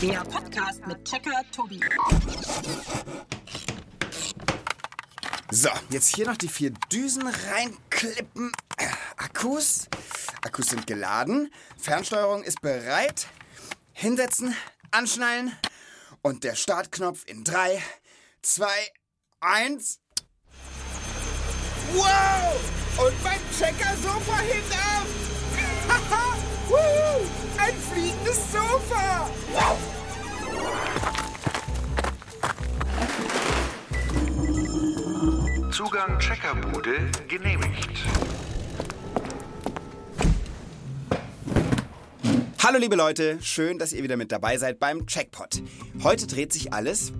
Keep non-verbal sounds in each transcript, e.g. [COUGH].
Der Podcast mit Checker Tobi. So, jetzt hier noch die vier Düsen reinklippen. Akkus. Akkus sind geladen. Fernsteuerung ist bereit. Hinsetzen, anschnallen. Und der Startknopf in 3, 2, 1. Wow! Und mein Checker-Sofa hebt ab! [LAUGHS] Haha! Zugang Checkerbude genehmigt. Hallo liebe Leute, schön, dass ihr wieder mit dabei seid beim Checkpot. Heute dreht sich alles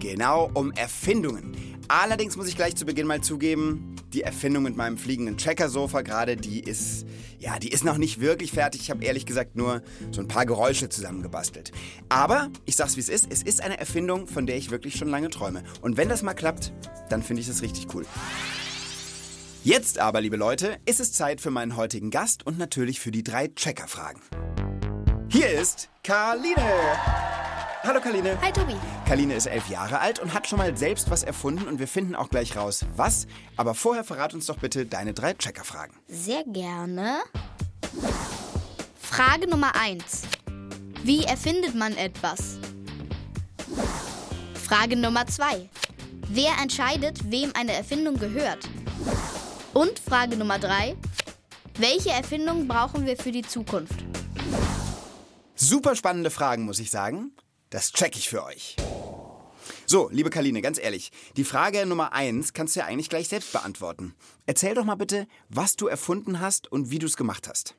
genau um Erfindungen. Allerdings muss ich gleich zu Beginn mal zugeben, die Erfindung mit meinem fliegenden Checkersofa gerade, die ist, ja, die ist noch nicht wirklich fertig. Ich habe ehrlich gesagt nur so ein paar Geräusche zusammengebastelt. Aber ich sag's wie es ist, es ist eine Erfindung, von der ich wirklich schon lange träume. Und wenn das mal klappt, dann finde ich das richtig cool. Jetzt aber, liebe Leute, ist es Zeit für meinen heutigen Gast und natürlich für die drei Checker-Fragen. Hier ist Karline. Hallo Karline. Hi Tobi. Karline ist elf Jahre alt und hat schon mal selbst was erfunden und wir finden auch gleich raus, was. Aber vorher verrat uns doch bitte deine drei Checker-Fragen. Sehr gerne. Frage Nummer 1. Wie erfindet man etwas? Frage Nummer 2. Wer entscheidet, wem eine Erfindung gehört? Und Frage Nummer 3. Welche Erfindung brauchen wir für die Zukunft? Super spannende Fragen, muss ich sagen. Das check ich für euch. So, liebe Karline, ganz ehrlich, die Frage Nummer eins kannst du ja eigentlich gleich selbst beantworten. Erzähl doch mal bitte, was du erfunden hast und wie du es gemacht hast.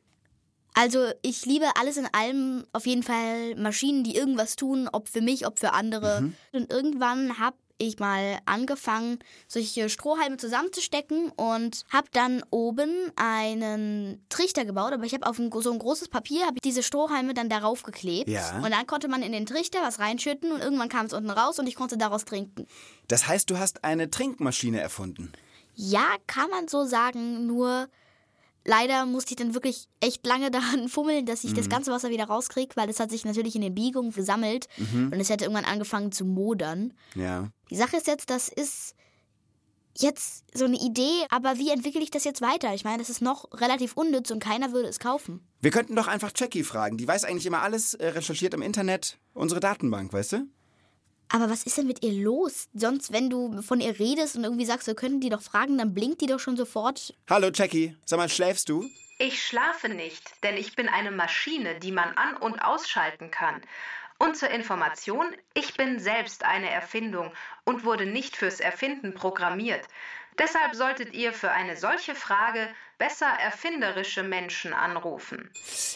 Also, ich liebe alles in allem auf jeden Fall Maschinen, die irgendwas tun, ob für mich, ob für andere. Und irgendwann habe ich mal angefangen, solche Strohhalme zusammenzustecken und habe dann oben einen Trichter gebaut. Aber ich habe auf ein, so ein großes Papier habe ich diese Strohhalme dann darauf geklebt. Ja. Und dann konnte man in den Trichter was reinschütten und irgendwann kam es unten raus und ich konnte daraus trinken. Das heißt, du hast eine Trinkmaschine erfunden. Ja, kann man so sagen, nur leider musste ich dann wirklich echt lange [LAUGHS] daran fummeln, dass ich das ganze Wasser wieder rauskriege, weil das hat sich natürlich in den Biegungen gesammelt und es hätte irgendwann angefangen zu modern. Ja. Die Sache ist jetzt, das ist jetzt so eine Idee, aber wie entwickle ich das jetzt weiter? Ich meine, das ist noch relativ unnütz und keiner würde es kaufen. Wir könnten doch einfach Jackie fragen. Die weiß eigentlich immer alles, äh, recherchiert im Internet. Unsere Datenbank, weißt du? Aber was ist denn mit ihr los? Sonst, wenn du von ihr redest und irgendwie sagst, wir könnten die doch fragen, dann blinkt die doch schon sofort. Hallo Jackie, sag mal, schläfst du? Ich schlafe nicht, denn ich bin eine Maschine, die man an- und ausschalten kann. Und zur Information, ich bin selbst eine Erfindung und wurde nicht fürs Erfinden programmiert. Deshalb solltet ihr für eine solche Frage besser erfinderische Menschen anrufen.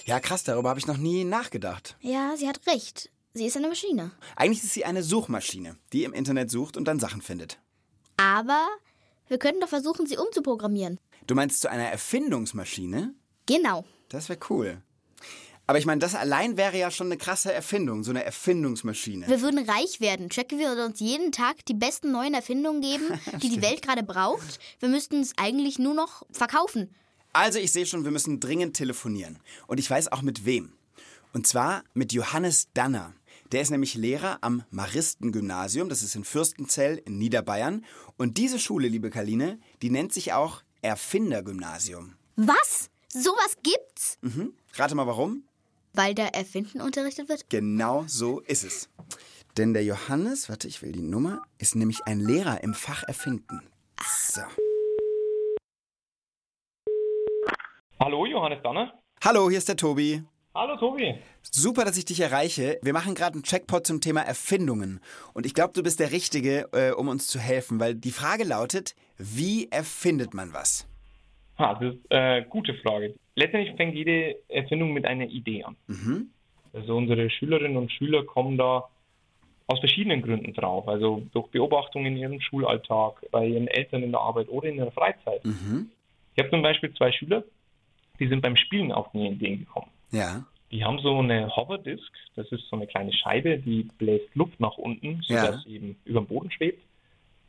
Ja, krass, darüber habe ich noch nie nachgedacht. Ja, sie hat recht. Sie ist eine Maschine. Eigentlich ist sie eine Suchmaschine, die im Internet sucht und dann Sachen findet. Aber wir könnten doch versuchen, sie umzuprogrammieren. Du meinst zu einer Erfindungsmaschine? Genau. Das wäre cool. Aber ich meine, das allein wäre ja schon eine krasse Erfindung, so eine Erfindungsmaschine. Wir würden reich werden. Jackie würde uns jeden Tag die besten neuen Erfindungen geben, [LAUGHS] die die Welt gerade braucht. Wir müssten es eigentlich nur noch verkaufen. Also ich sehe schon, wir müssen dringend telefonieren. Und ich weiß auch mit wem. Und zwar mit Johannes Danner. Der ist nämlich Lehrer am Maristengymnasium, das ist in Fürstenzell in Niederbayern. Und diese Schule, liebe Karline, die nennt sich auch Erfindergymnasium. Was? Sowas gibt's? Mhm. Rate mal warum? Weil da Erfinden unterrichtet wird? Genau so ist es. Denn der Johannes, warte, ich will die Nummer, ist nämlich ein Lehrer im Fach Erfinden. So. Hallo, Johannes Danner. Hallo, hier ist der Tobi. Hallo, Tobi. Super, dass ich dich erreiche. Wir machen gerade einen Checkpot zum Thema Erfindungen. Und ich glaube, du bist der Richtige, äh, um uns zu helfen, weil die Frage lautet, wie erfindet man was? Ha, das ist eine gute Frage. Letztendlich fängt jede Erfindung mit einer Idee an. Also unsere Schülerinnen und Schüler kommen da aus verschiedenen Gründen drauf. Also durch Beobachtungen in ihrem Schulalltag, bei ihren Eltern in der Arbeit oder in ihrer Freizeit. Ich habe zum Beispiel zwei Schüler, die sind beim Spielen auf die Ideen gekommen. Ja. Die haben so eine Hoverdisk, das ist so eine kleine Scheibe, die bläst Luft nach unten, Ja. sodass sie eben über dem Boden schwebt.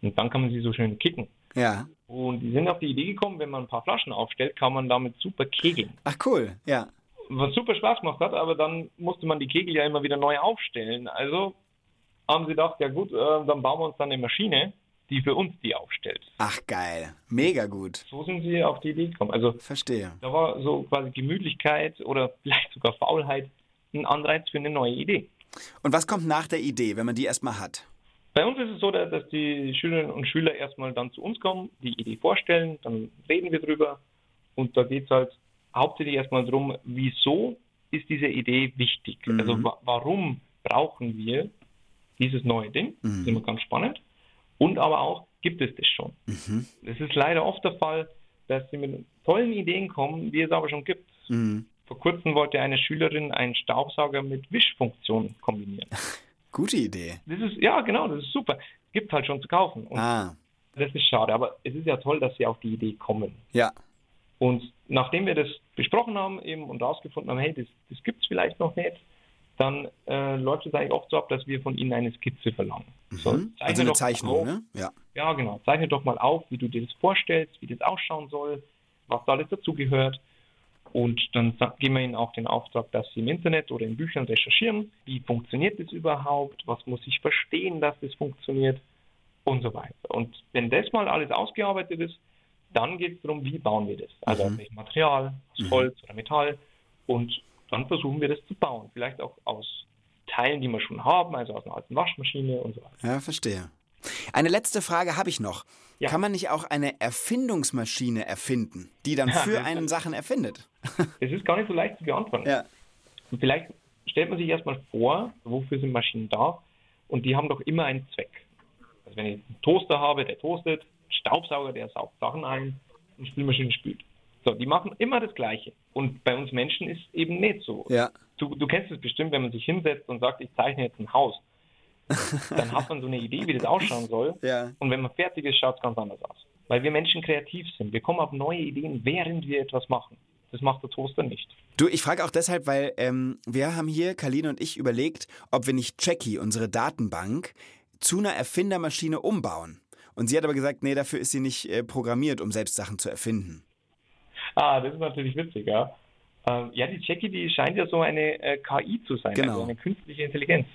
Und dann kann man sie so schön kicken. Ja. Und die sind auf die Idee gekommen, wenn man ein paar Flaschen aufstellt, kann man damit super kegeln. Ach cool, ja. was super Spaß gemacht hat, aber dann musste man die Kegel ja immer wieder neu aufstellen. Also haben sie gedacht, ja gut, äh, dann bauen wir uns dann eine Maschine, die für uns die aufstellt. Ach geil, mega gut. So sind sie auf die Idee gekommen. Also Verstehe. da war so quasi Gemütlichkeit oder [LAUGHS] vielleicht sogar Faulheit ein Anreiz für eine neue Idee. Und was kommt nach der Idee, wenn man die erstmal hat? Bei uns ist es so, dass die Schülerinnen und Schüler erstmal dann zu uns kommen, die Idee vorstellen, dann reden wir drüber und da geht es halt hauptsächlich erstmal darum, wieso ist diese Idee wichtig? Mhm. Also wa warum brauchen wir dieses neue Ding? Das ist Mhm. immer ganz spannend. Und aber auch, gibt es das schon? Mhm. Es ist leider oft der Fall, dass sie mit tollen Ideen kommen, die es aber schon gibt. Mhm. Vor kurzem wollte eine Schülerin einen Staubsauger mit Wischfunktion kombinieren. [LAUGHS] Gute Idee. Das ist, ja, genau, das ist super. Gibt halt schon zu kaufen. Und Ah, das ist schade, aber es ist ja toll, dass sie auf die Idee kommen. ja. Und nachdem wir das besprochen haben eben und herausgefunden haben, hey, das, das gibt es vielleicht noch nicht, dann äh, läuft es eigentlich oft so ab, dass wir von ihnen eine Skizze verlangen. So, Mhm. zeichne Also eine Zeichnung, auf- ne? Ja. Ja, genau. Zeichne doch mal auf, wie du dir das vorstellst, wie das ausschauen soll, was da alles dazugehört. Und dann geben wir ihnen auch den Auftrag, dass sie im Internet oder in Büchern recherchieren, wie funktioniert das überhaupt, was muss ich verstehen, dass das funktioniert und so weiter. Und wenn das mal alles ausgearbeitet ist, dann geht es darum, wie bauen wir das. Also aus welchem Material, aus Holz oder Metall. Und dann versuchen wir das zu bauen. Vielleicht auch aus Teilen, die wir schon haben, also aus einer alten Waschmaschine und so weiter. Ja, verstehe. Eine letzte Frage habe ich noch. Ja. Kann man nicht auch eine Erfindungsmaschine erfinden, die dann für einen Sachen erfindet? [LAUGHS] Es ist gar nicht so leicht zu beantworten. Ja. Und vielleicht stellt man sich erstmal vor, wofür sind Maschinen da? Und die haben doch immer einen Zweck. Also wenn ich einen Toaster habe, der toastet, einen Staubsauger, der saugt Sachen ein, eine Spülmaschine spült. So, die machen immer das Gleiche. Und bei uns Menschen ist eben nicht so. Ja. Du, du kennst es bestimmt, wenn man sich hinsetzt und sagt, ich zeichne jetzt ein Haus. [LAUGHS] Dann hat man so eine Idee, wie das ausschauen soll. Ja. Und wenn man fertig ist, schaut es ganz anders aus. Weil wir Menschen kreativ sind. Wir kommen auf neue Ideen, während wir etwas machen. Das macht der Toaster nicht. Du, ich frage auch deshalb, weil ähm, wir haben hier, Karline und ich, überlegt, ob wir nicht Jackie, unsere Datenbank, zu einer Erfindermaschine umbauen. Und sie hat aber gesagt, nee, dafür ist sie nicht äh, programmiert, um selbst Sachen zu erfinden. Ah, das ist natürlich witzig, ja. Ähm, ja, die Jackie, die scheint ja so eine äh, KI zu sein, Genau. also eine künstliche Intelligenz.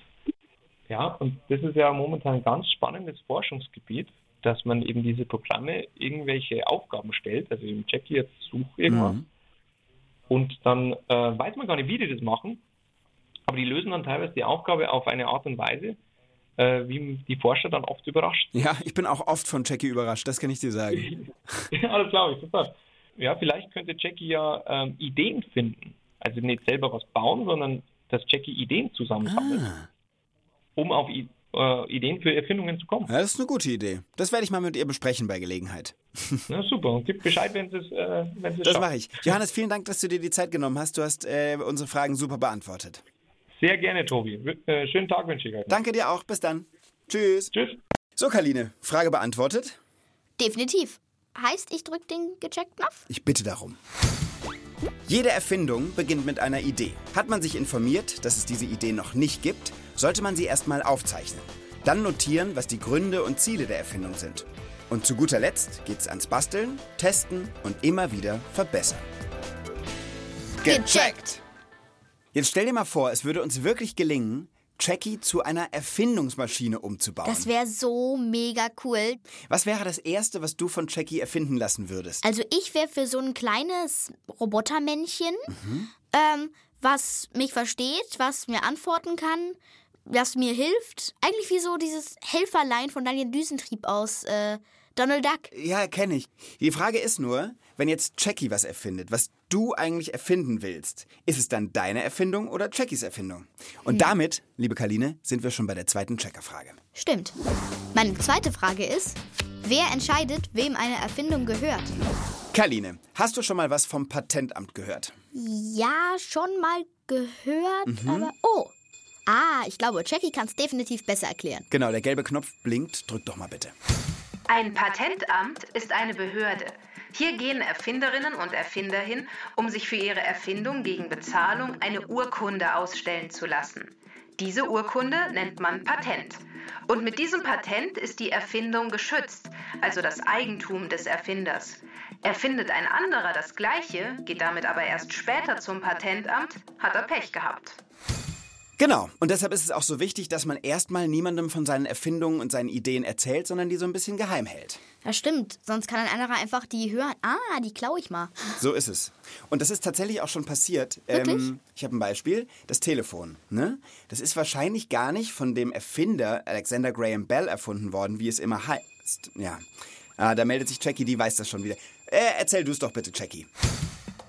Ja, und das ist ja momentan ein ganz spannendes Forschungsgebiet, dass man eben diese Programme irgendwelche Aufgaben stellt, also eben Jackie jetzt such irgendwas Mhm. und dann äh, weiß man gar nicht, wie die das machen, aber die lösen dann teilweise die Aufgabe auf eine Art und Weise, äh, wie die Forscher dann oft überrascht Ja, ich bin auch oft von Jackie überrascht, das kann ich dir sagen. [LAUGHS] Ja, das glaube ich, super. Ja, vielleicht könnte Jackie ja ähm, Ideen finden. Also nicht selber was bauen, sondern dass Jackie Ideen zusammensammelt, Ah, um auf I äh, Ideen für Erfindungen zu kommen. ja, das ist eine gute Idee. Das werde ich mal mit ihr besprechen bei Gelegenheit. [LAUGHS] Na super, und gib Bescheid, wenn es äh, wenn es Das mache ich. Johannes, vielen Dank, dass du dir die Zeit genommen hast. Du hast äh, unsere Fragen super beantwortet. Sehr gerne, Tobi. W äh, schönen Tag wünsche ich euch. Danke dir auch. Bis dann. Tschüss. Tschüss. So, Karline, Frage beantwortet. Definitiv. Heißt, ich drück den gecheckt-Knopf? Ich bitte darum. Jede Erfindung beginnt mit einer Idee. Hat man sich informiert, dass es diese Idee noch nicht gibt, sollte man sie erstmal aufzeichnen. Dann notieren, was die Gründe und Ziele der Erfindung sind. Und zu guter Letzt geht's ans Basteln, Testen und immer wieder verbessern. Gecheckt. Jetzt stell dir mal vor, es würde uns wirklich gelingen, Jackie zu einer Erfindungsmaschine umzubauen. Das wäre so mega cool. was wäre das Erste, was du von Jackie erfinden lassen würdest? Also ich wäre für so ein kleines Robotermännchen, ähm, was mich versteht, was mir antworten kann, was mir hilft. Eigentlich wie so dieses Helferlein von Daniel Düsentrieb aus äh, Donald Duck. Ja, kenne ich. Die Frage ist nur, wenn jetzt Jackie was erfindet, was du eigentlich erfinden willst, ist es dann deine Erfindung oder Jackies Erfindung? Und damit, liebe Karline, sind wir schon bei der zweiten Checkerfrage. Stimmt. Meine zweite Frage ist, wer entscheidet, wem eine Erfindung gehört? Karline, hast du schon mal was vom Patentamt gehört? Ja, schon mal gehört, aber... Oh! Ah, ich glaube, Jackie kann es definitiv besser erklären. Genau, der gelbe Knopf blinkt. Drück doch mal bitte. Ein Patentamt ist eine Behörde. Hier gehen Erfinderinnen und Erfinder hin, um sich für ihre Erfindung gegen Bezahlung eine Urkunde ausstellen zu lassen. Diese Urkunde nennt man Patent. Und mit diesem Patent ist die Erfindung geschützt, also das Eigentum des Erfinders. Erfindet ein anderer das Gleiche, geht damit aber erst später zum Patentamt, hat er Pech gehabt. Genau. Und deshalb ist es auch so wichtig, dass man erstmal niemandem von seinen Erfindungen und seinen Ideen erzählt, sondern die so ein bisschen geheim hält. Ja, stimmt. Sonst kann ein anderer einfach die hören. Ah, die klaue ich mal. So ist es. Und das ist tatsächlich auch schon passiert. Wirklich? Ähm, ich habe ein Beispiel. Das Telefon. Ne? Das ist wahrscheinlich gar nicht von dem Erfinder Alexander Graham Bell erfunden worden, wie es immer heißt. Ja. Ah, da meldet sich Jackie, die weiß das schon wieder. Äh, erzähl du es doch bitte, Jackie.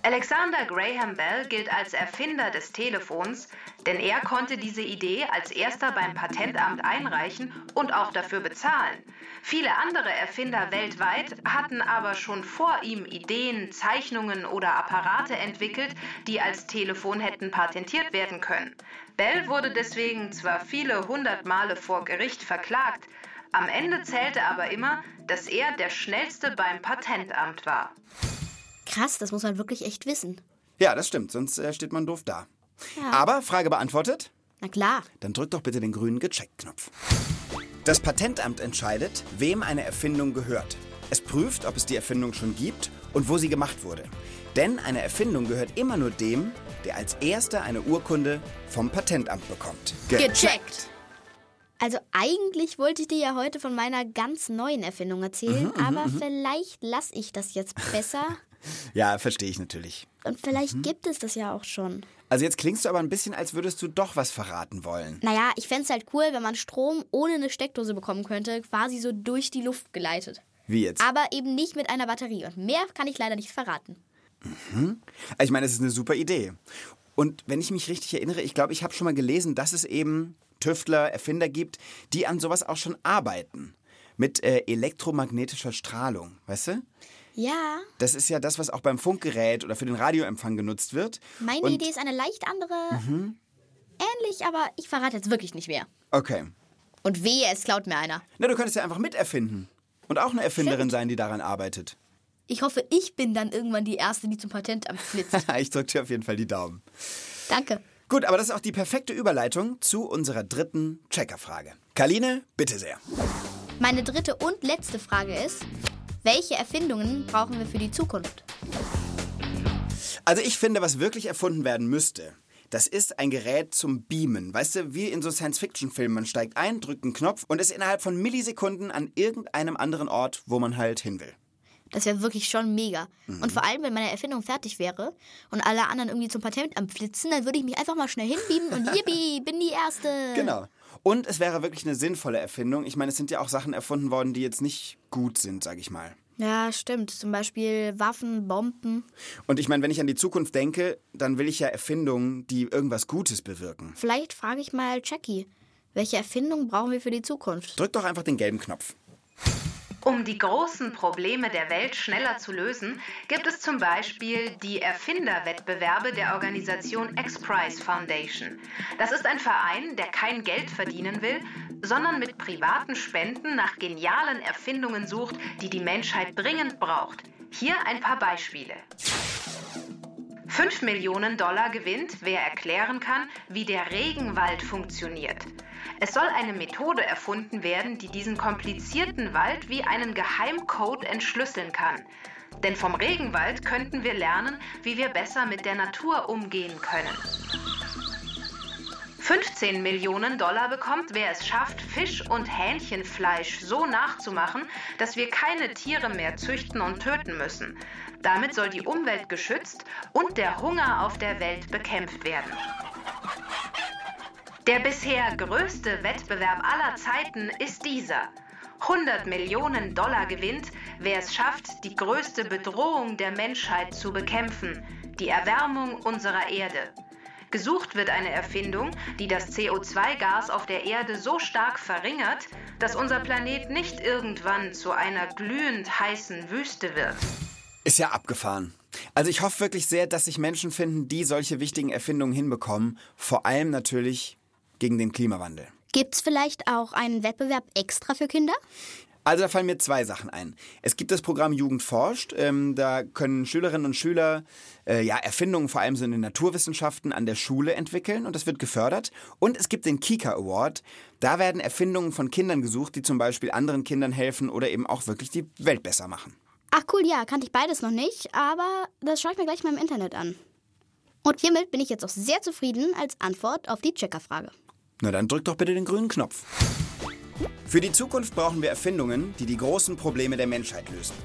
Alexander Graham Bell gilt als Erfinder des Telefons, denn er konnte diese Idee als erster beim Patentamt einreichen und auch dafür bezahlen. Viele andere Erfinder weltweit hatten aber schon vor ihm Ideen, Zeichnungen oder Apparate entwickelt, die als Telefon hätten patentiert werden können. Bell wurde deswegen zwar viele hundert Male vor Gericht verklagt, am Ende zählte aber immer, dass er der schnellste beim Patentamt war. Krass, das muss man wirklich echt wissen. Ja, das stimmt, sonst äh, steht man doof da. Ja. Aber Frage beantwortet? Na klar. Dann drück doch bitte den grünen Gecheckt-Knopf. Das Patentamt entscheidet, wem eine Erfindung gehört. Es prüft, ob es die Erfindung schon gibt und wo sie gemacht wurde. Denn eine Erfindung gehört immer nur dem, der als erster eine Urkunde vom Patentamt bekommt. Gecheckt. Also eigentlich wollte ich dir ja heute von meiner ganz neuen Erfindung erzählen, aber vielleicht lasse ich das jetzt besser. Ja, verstehe ich natürlich. Und vielleicht gibt es das ja auch schon. Also jetzt klingst du aber ein bisschen, als würdest du doch was verraten wollen. Naja, ich fände es halt cool, wenn man Strom ohne eine Steckdose bekommen könnte, quasi so durch die Luft geleitet. Wie jetzt? Aber eben nicht mit einer Batterie. Und mehr kann ich leider nicht verraten. Also Ich meine, es ist eine super Idee. Und wenn ich mich richtig erinnere, ich glaube, ich habe schon mal gelesen, dass es eben Tüftler, Erfinder gibt, die an sowas auch schon arbeiten. Mit äh, elektromagnetischer Strahlung, weißt du? Ja, Das ist ja das, was auch beim Funkgerät oder für den Radioempfang genutzt wird. meine Und- Idee ist eine leicht andere. Ähnlich, aber ich verrate jetzt wirklich nicht mehr. Okay. Und wehe, es klaut mir einer. Na, du könntest ja einfach miterfinden. Und auch eine Erfinderin Stimmt. sein, die daran arbeitet. Ich hoffe, ich bin dann irgendwann die Erste, die zum Patentamt flitzt. [LAUGHS] ich drücke dir auf jeden Fall die Daumen. Danke. Gut, aber das ist auch die perfekte Überleitung zu unserer dritten Checkerfrage. Karline, bitte sehr. Meine dritte und letzte Frage ist, welche Erfindungen brauchen wir für die Zukunft? Also ich finde, was wirklich erfunden werden müsste, das ist ein Gerät zum Beamen. Weißt du, wie in so Science-Fiction-Filmen. Man steigt ein, drückt einen Knopf und ist innerhalb von Millisekunden an irgendeinem anderen Ort, wo man halt hin will. Das wäre wirklich schon mega. Und vor allem, wenn meine Erfindung fertig wäre und alle anderen irgendwie zum Patentamt flitzen, dann würde ich mich einfach mal schnell hinbeamen und [LAUGHS] yippie, bin die Erste. Genau. Und es wäre wirklich eine sinnvolle Erfindung. Ich meine, es sind ja auch Sachen erfunden worden, die jetzt nicht gut sind, sag ich mal. Ja, stimmt. Zum Beispiel Waffen, Bomben. Und ich meine, wenn ich an die Zukunft denke, dann will ich ja Erfindungen, die irgendwas Gutes bewirken. Vielleicht frage ich mal Jackie, welche Erfindung brauchen wir für die Zukunft? Drück doch einfach den gelben Knopf. Um die großen Probleme der Welt schneller zu lösen, gibt es zum Beispiel die Erfinderwettbewerbe der Organisation X-Prize Foundation. Das ist ein Verein, der kein Geld verdienen will, sondern mit privaten Spenden nach genialen Erfindungen sucht, die die Menschheit dringend braucht. Hier ein paar Beispiele. 5 Millionen Dollar gewinnt, wer erklären kann, wie der Regenwald funktioniert. Es soll eine Methode erfunden werden, die diesen komplizierten Wald wie einen Geheimcode entschlüsseln kann. Denn vom Regenwald könnten wir lernen, wie wir besser mit der Natur umgehen können. 15 Millionen Dollar bekommt, wer es schafft, Fisch- und Hähnchenfleisch so nachzumachen, dass wir keine Tiere mehr züchten und töten müssen. Damit soll die Umwelt geschützt und der Hunger auf der Welt bekämpft werden. Der bisher größte Wettbewerb aller Zeiten ist dieser. 100 Millionen Dollar gewinnt, wer es schafft, die größte Bedrohung der Menschheit zu bekämpfen, die Erwärmung unserer Erde. Gesucht wird eine Erfindung, die das CO2-Gas auf der Erde so stark verringert, dass unser Planet nicht irgendwann zu einer glühend heißen Wüste wird. Ist ja abgefahren. Also ich hoffe wirklich sehr, dass sich Menschen finden, die solche wichtigen Erfindungen hinbekommen. Vor allem natürlich gegen den Klimawandel. Gibt's vielleicht auch einen Wettbewerb extra für Kinder? Also da fallen mir zwei Sachen ein. Es gibt das Programm Jugend forscht. Ähm, da können Schülerinnen und Schüler äh, ja, Erfindungen vor allem so in den Naturwissenschaften an der Schule entwickeln und das wird gefördert. Und es gibt den Kika Award. Da werden Erfindungen von Kindern gesucht, die zum Beispiel anderen Kindern helfen oder eben auch wirklich die Welt besser machen. Ach cool, ja, kannte ich beides noch nicht, aber das schaue ich mir gleich mal im Internet an. Und hiermit bin ich jetzt auch sehr zufrieden als Antwort auf die Checkerfrage. Na dann drück doch bitte den grünen Knopf. Für die Zukunft brauchen wir Erfindungen, die die großen Probleme der Menschheit lösen.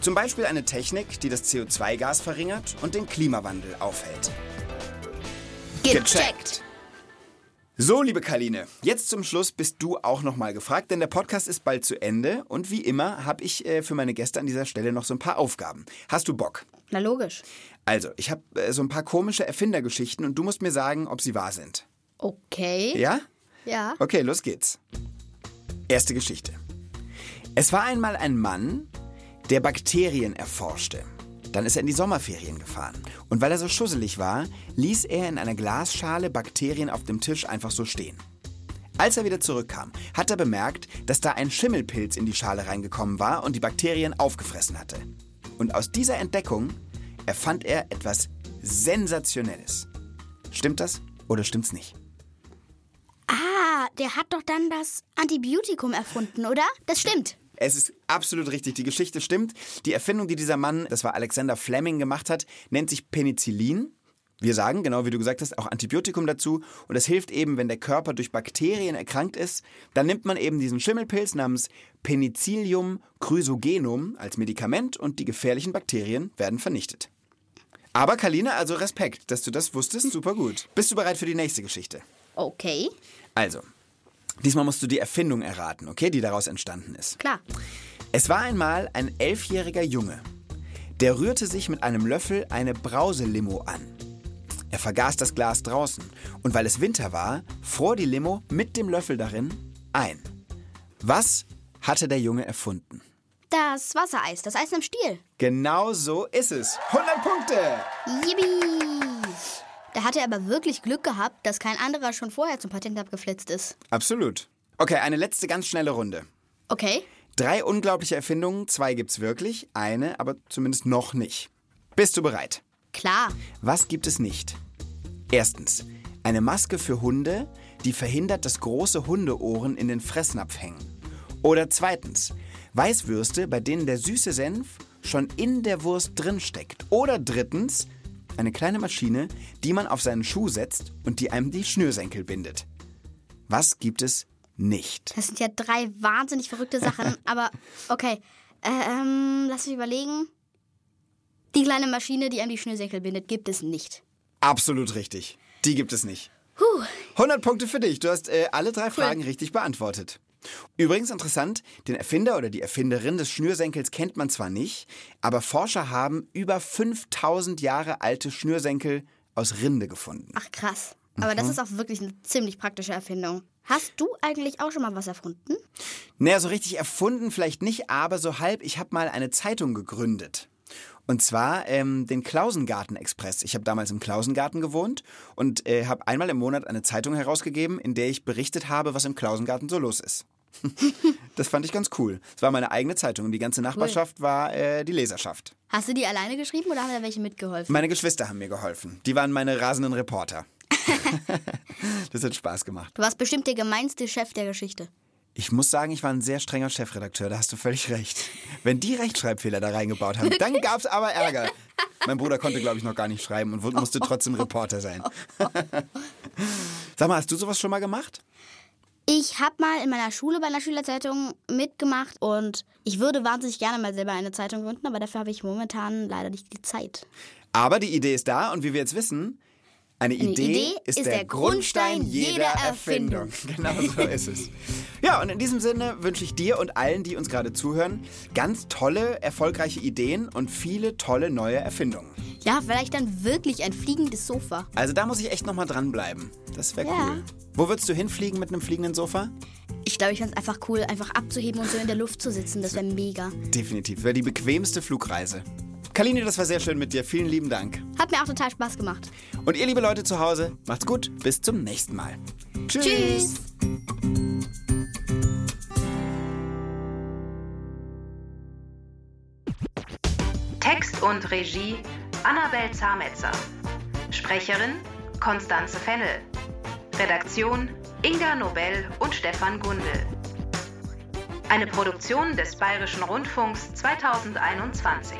Zum Beispiel eine Technik, die das CO2-Gas verringert und den Klimawandel aufhält. Gecheckt. So, liebe Kaline, jetzt zum Schluss bist du auch nochmal gefragt, denn der Podcast ist bald zu Ende und wie immer habe ich äh, für meine Gäste an dieser Stelle noch so ein paar Aufgaben. Hast du Bock? Na logisch. Also, ich habe äh, so ein paar komische Erfindergeschichten und du musst mir sagen, ob sie wahr sind. Okay. Ja? Ja. Okay, los geht's. Erste Geschichte. Es war einmal ein Mann, der Bakterien erforschte. Dann ist er in die Sommerferien gefahren. Und weil er so schusselig war, ließ er in einer Glasschale Bakterien auf dem Tisch einfach so stehen. Als er wieder zurückkam, hat er bemerkt, dass da ein Schimmelpilz in die Schale reingekommen war und die Bakterien aufgefressen hatte. Und aus dieser Entdeckung erfand er etwas Sensationelles. Stimmt das oder stimmt's nicht? Der hat doch dann das Antibiotikum erfunden, oder? Das stimmt. Es ist absolut richtig. Die Geschichte stimmt. Die Erfindung, die dieser Mann, das war Alexander Fleming, gemacht hat, nennt sich Penicillin. Wir sagen, genau wie du gesagt hast, auch Antibiotikum dazu. Und es hilft eben, wenn der Körper durch Bakterien erkrankt ist, dann nimmt man eben diesen Schimmelpilz namens Penicillium chrysogenum als Medikament und die gefährlichen Bakterien werden vernichtet. Aber Kaline, also Respekt, dass du das wusstest, [LAUGHS] super gut. Bist du bereit für die nächste Geschichte? Okay, Also, diesmal musst du die Erfindung erraten, okay, die daraus entstanden ist. klar. Es war einmal ein elfjähriger Junge. Der rührte sich mit einem Löffel eine Brauselimo an. Er vergaß das Glas draußen und weil es Winter war, fror die Limo mit dem Löffel darin ein. Was hatte der Junge erfunden? Das Wassereis, das Eis im Stiel. Genau so ist es. 100 Punkte! Yippie! Da hat er aber wirklich Glück gehabt, dass kein anderer schon vorher zum Patent abgeflitzt ist. Absolut. Okay, eine letzte ganz schnelle Runde. Okay. Drei unglaubliche Erfindungen, zwei gibt's wirklich, eine aber zumindest noch nicht. Bist du bereit? Klar. Was gibt es nicht? Erstens, eine Maske für Hunde, die verhindert, dass große Hundeohren in den Fressnapf hängen. Oder zweitens, Weißwürste, bei denen der süße Senf schon in der Wurst drin steckt. Oder drittens, eine kleine Maschine, die man auf seinen Schuh setzt und die einem die Schnürsenkel bindet. Was gibt es nicht? Das sind ja drei wahnsinnig verrückte Sachen, [LAUGHS] aber okay. Ähm, lass mich überlegen. Die kleine Maschine, die einem die Schnürsenkel bindet, gibt es nicht. Absolut richtig. Die gibt es nicht. Puh. 100 Punkte für dich. Du hast äh, alle drei Fragen richtig beantwortet. Übrigens interessant, den Erfinder oder die Erfinderin des Schnürsenkels kennt man zwar nicht, aber Forscher haben über 5000 Jahre alte Schnürsenkel aus Rinde gefunden. Ach krass. Aber das ist auch wirklich eine ziemlich praktische Erfindung. Hast du eigentlich auch schon mal was erfunden? Naja, so richtig erfunden vielleicht nicht, aber so halb, ich habe mal eine Zeitung gegründet. Und zwar ähm, den Klausengarten Express. Ich habe damals im Klausengarten gewohnt und äh, habe einmal im Monat eine Zeitung herausgegeben, in der ich berichtet habe, was im Klausengarten so los ist. [LAUGHS] das fand ich ganz cool. Es war meine eigene Zeitung und die ganze Nachbarschaft war äh, die Leserschaft. Hast du die alleine geschrieben oder haben da welche mitgeholfen? Meine Geschwister haben mir geholfen. Die waren meine rasenden Reporter. [LAUGHS] das hat Spaß gemacht. Du warst bestimmt der gemeinste Chef der Geschichte. Ich muss sagen, ich war ein sehr strenger Chefredakteur, da hast du völlig recht. Wenn die Rechtschreibfehler da reingebaut haben, dann gab es aber Ärger. [LAUGHS] Mein Bruder konnte, glaube ich, noch gar nicht schreiben und musste trotzdem Reporter sein. Sag mal, hast du sowas schon mal gemacht? Ich habe mal in meiner Schule bei einer Schülerzeitung mitgemacht und ich würde wahnsinnig gerne mal selber eine Zeitung gründen, aber dafür habe ich momentan leider nicht die Zeit. Aber die Idee ist da und wie wir jetzt wissen, eine, Eine Idee, Idee ist, der, Grundstein jeder Erfindung. [LAUGHS] Genau so ist es. Ja, und in diesem Sinne wünsche ich dir und allen, die uns gerade zuhören, ganz tolle, erfolgreiche Ideen und viele tolle neue Erfindungen. Ja, vielleicht dann wirklich ein fliegendes Sofa. Also da muss ich echt nochmal dranbleiben. Das wäre Ja. cool. Wo würdest du hinfliegen mit einem fliegenden Sofa? Ich glaube, ich fände es einfach cool, einfach abzuheben und so in der Luft zu sitzen. Das wäre mega. Definitiv. Wäre die bequemste Flugreise. Kalini, das war sehr schön mit dir. Vielen lieben Dank. Hat mir auch total Spaß gemacht. Und ihr, liebe Leute zu Hause, macht's gut. Bis zum nächsten Mal. Tschüss. Tschüss. Text und Regie Annabel Zametzer. Sprecherin Konstanze Fennel. Redaktion Inga Nobel und Stefan Gundel. Eine Produktion des Bayerischen Rundfunks 2021.